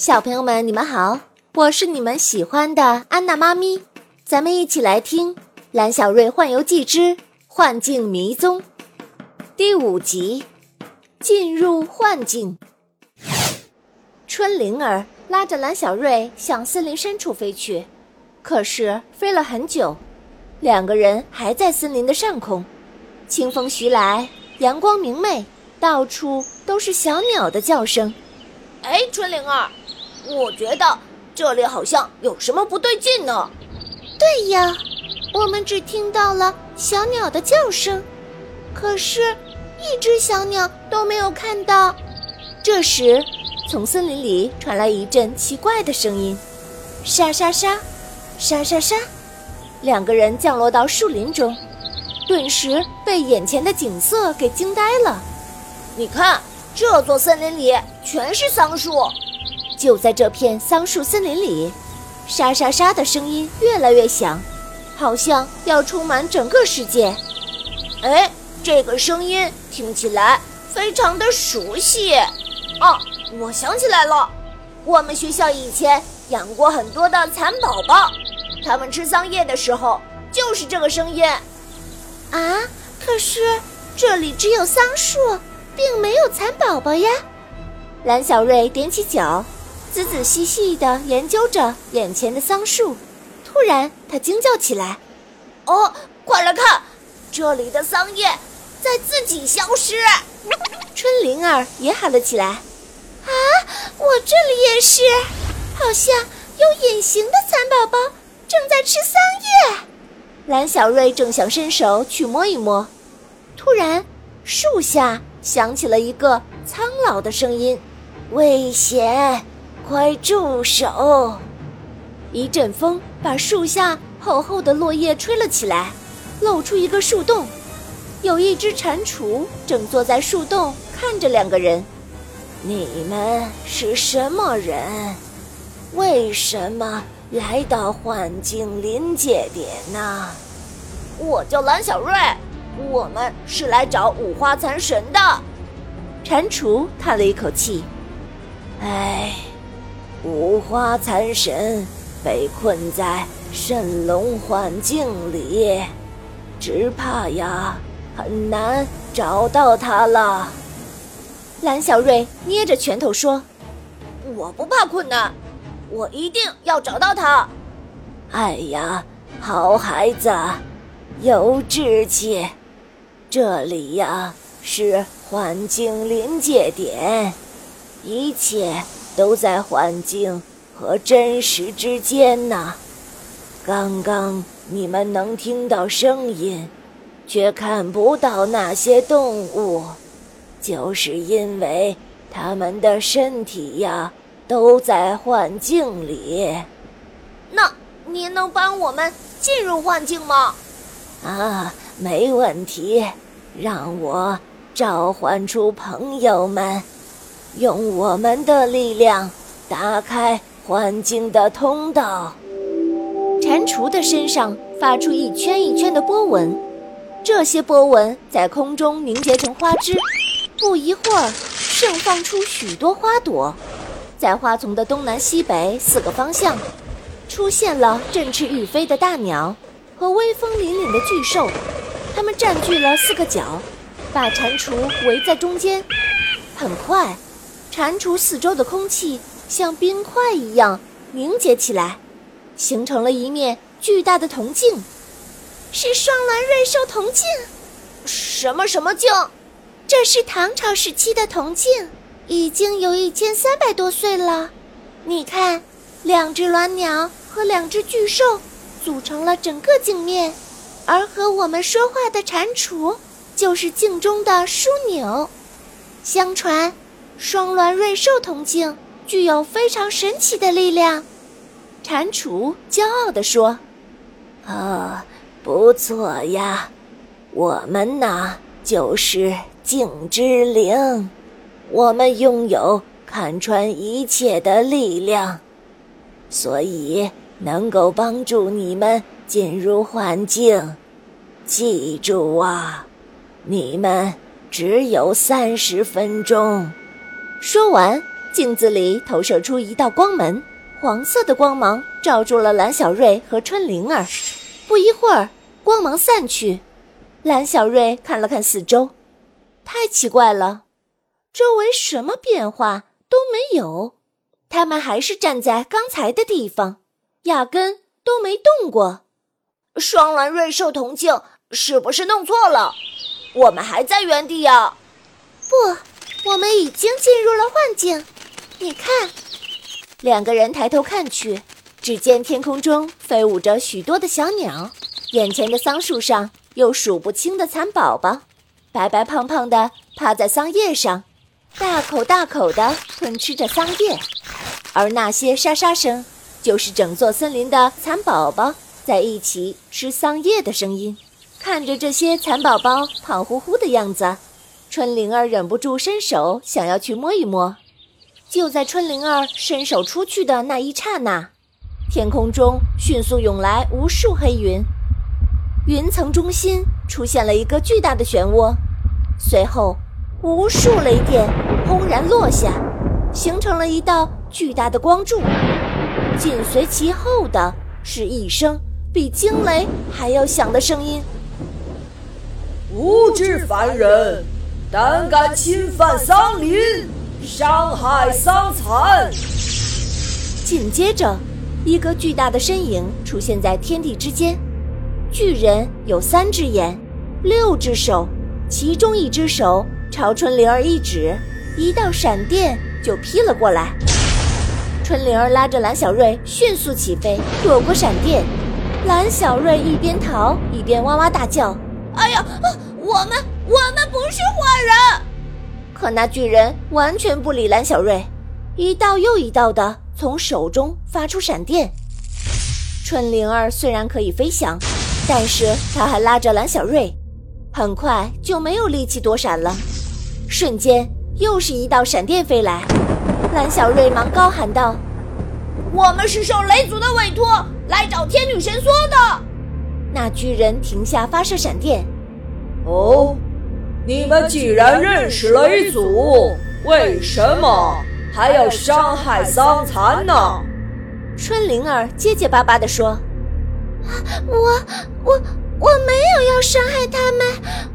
小朋友们，你们好，我是你们喜欢的安娜妈咪，咱们一起来听《蓝小瑞幻游记之幻境迷踪》第五集。进入幻境，春灵儿拉着蓝小瑞向森林深处飞去，可是飞了很久，两个人还在森林的上空。清风徐来，阳光明媚，到处都是小鸟的叫声。哎，春灵儿，我觉得这里好像有什么不对劲呢。对呀，我们只听到了小鸟的叫声，可是。一只小鸟都没有看到。这时，从森林里传来一阵奇怪的声音：沙沙沙，沙沙沙。两个人降落到树林中，顿时被眼前的景色给惊呆了。你看，这座森林里全是桑树。就在这片桑树森林里，沙沙沙的声音越来越响，好像要充满整个世界。哎。这个声音听起来非常的熟悉，哦，我想起来了，我们学校以前养过很多的蚕宝宝，它们吃桑叶的时候就是这个声音。啊，可是这里只有桑树，并没有蚕宝宝呀。蓝小瑞踮起脚，仔仔细细地研究着眼前的桑树，突然他惊叫起来：“哦，快来看，这里的桑叶！”在自己消失，春灵儿也喊了起来：“啊，我这里也是，好像有隐形的蚕宝宝正在吃桑叶。”蓝小瑞正想伸手去摸一摸，突然树下响起了一个苍老的声音：“危险，快住手！”一阵风把树下厚厚的落叶吹了起来，露出一个树洞。有一只蟾蜍正坐在树洞看着两个人。你们是什么人？为什么来到幻境临界点呢？我叫蓝小瑞，我们是来找五花残神的。蟾蜍叹了一口气：“唉，五花残神被困在蜃龙幻境里，只怕呀。”很难找到他了，蓝小瑞捏着拳头说：“我不怕困难，我一定要找到他。”哎呀，好孩子，有志气。这里呀是幻境临界点，一切都在幻境和真实之间呢。刚刚你们能听到声音。却看不到那些动物，就是因为他们的身体呀都在幻境里。那您能帮我们进入幻境吗？啊，没问题，让我召唤出朋友们，用我们的力量打开幻境的通道。蟾蜍的身上发出一圈一圈的波纹。这些波纹在空中凝结成花枝，不一会儿，盛放出许多花朵。在花丛的东南西北四个方向，出现了振翅欲飞的大鸟和威风凛凛的巨兽。它们占据了四个角，把蟾蜍围在中间。很快，蟾蜍四周的空气像冰块一样凝结起来，形成了一面巨大的铜镜。是双鸾瑞兽铜镜，什么什么镜？这是唐朝时期的铜镜，已经有一千三百多岁了。你看，两只鸾鸟和两只巨兽组成了整个镜面，而和我们说话的蟾蜍就是镜中的枢纽。相传，双鸾瑞兽铜镜具有非常神奇的力量。蟾蜍骄傲地说：“啊。”不错呀，我们呐就是镜之灵，我们拥有看穿一切的力量，所以能够帮助你们进入幻境。记住啊，你们只有三十分钟。说完，镜子里投射出一道光门，黄色的光芒照住了蓝小瑞和春灵儿。不一会儿，光芒散去，蓝小瑞看了看四周，太奇怪了，周围什么变化都没有，他们还是站在刚才的地方，压根都没动过。双蓝瑞兽铜镜是不是弄错了？我们还在原地呀？不，我们已经进入了幻境。你看，两个人抬头看去，只见天空中飞舞着许多的小鸟，眼前的桑树上有数不清的蚕宝宝，白白胖胖的趴在桑叶上，大口大口的吞吃着桑叶，而那些沙沙声，就是整座森林的蚕宝宝在一起吃桑叶的声音。看着这些蚕宝宝胖乎乎的样子，春灵儿忍不住伸手想要去摸一摸。就在春灵儿伸手出去的那一刹那，天空中迅速涌来无数黑云，云层中心出现了一个巨大的漩涡，随后无数雷电轰然落下，形成了一道巨大的光柱。紧随其后的是一声比惊雷还要响的声音：“无知凡人，胆敢侵犯桑林！”伤害桑蚕。紧接着，一个巨大的身影出现在天地之间。巨人有三只眼，六只手，其中一只手朝春灵儿一指，一道闪电就劈了过来。春灵儿拉着蓝小瑞迅速起飞，躲过闪电。蓝小瑞一边逃一边哇哇大叫：“哎呀，啊我们我们不是坏人！”可那巨人完全不理蓝小瑞，一道又一道的从手中发出闪电。春灵儿虽然可以飞翔，但是他还拉着蓝小瑞，很快就没有力气躲闪了。瞬间，又是一道闪电飞来，蓝小瑞忙高喊道：“我们是受雷族的委托来找天女神梭的。”那巨人停下发射闪电。哦。你们既然认识雷祖，为什么还要伤害桑蚕呢？春灵儿结结巴巴地说：“我我我没有要伤害他们，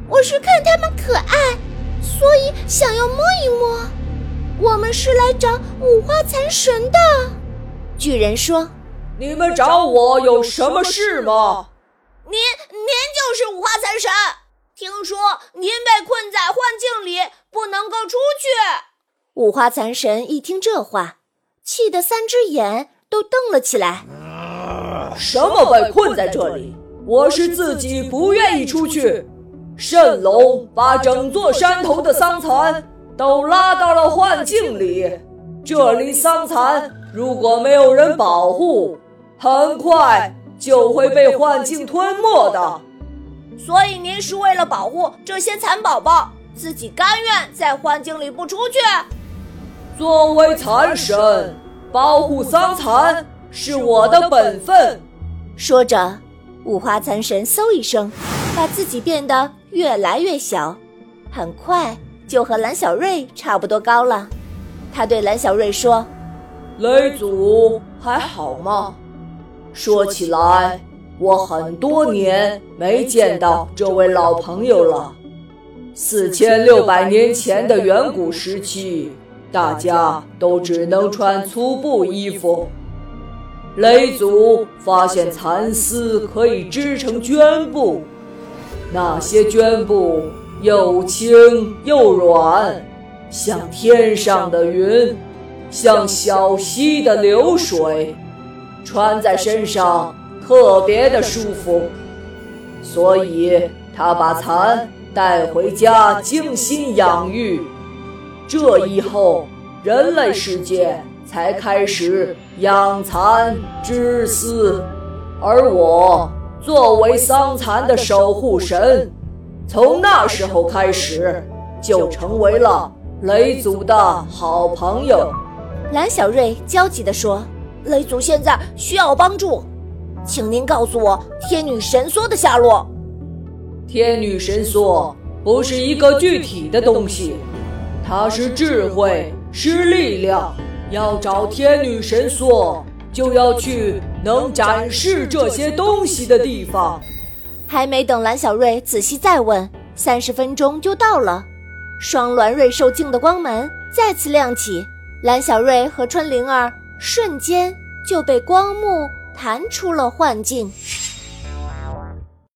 我是看他们可爱，所以想要摸一摸。我们是来找五花蚕神的。”巨人说：“你们找我有什么事吗？您您就是五花蚕神。”听说您被困在幻境里，不能够出去。五花蚕神一听这话，气得三只眼都瞪了起来。什么被困在这里？我是自己不愿意出去。蜃龙把整座山头的桑蚕都拉到了幻境里，这里桑蚕如果没有人保护，很快就会被幻境吞没的。所以您是为了保护这些蚕宝宝，自己甘愿在幻境里不出去。作为蚕神，保护桑蚕是我的本分。说着，五花蚕神嗖一声，把自己变得越来越小，很快就和蓝小瑞差不多高了。他对蓝小瑞说：“雷祖还好吗？说起来。”我很多年没见到这位老朋友了。四千六百年前的远古时期，大家都只能穿粗布衣服。雷祖发现蚕丝可以织成绢布，那些绢布又轻又软，像天上的云，像小溪的流水，穿在身上。特别的舒服，所以他把蚕带回家精心养育。这以后，人类世界才开始养蚕织丝，而我作为桑蚕的守护神，从那时候开始就成为了雷祖的好朋友。蓝小瑞焦急地说：“雷祖现在需要帮助。”请您告诉我天女神梭的下落。天女神梭不是一个具体的东西，它是智慧、是力量。要找天女神梭，就要去能展示这些东西的地方。还没等蓝小瑞仔细再问，三十分钟就到了。双鸾瑞兽镜的光门再次亮起，蓝小瑞和春灵儿瞬间就被光幕弹出了幻境。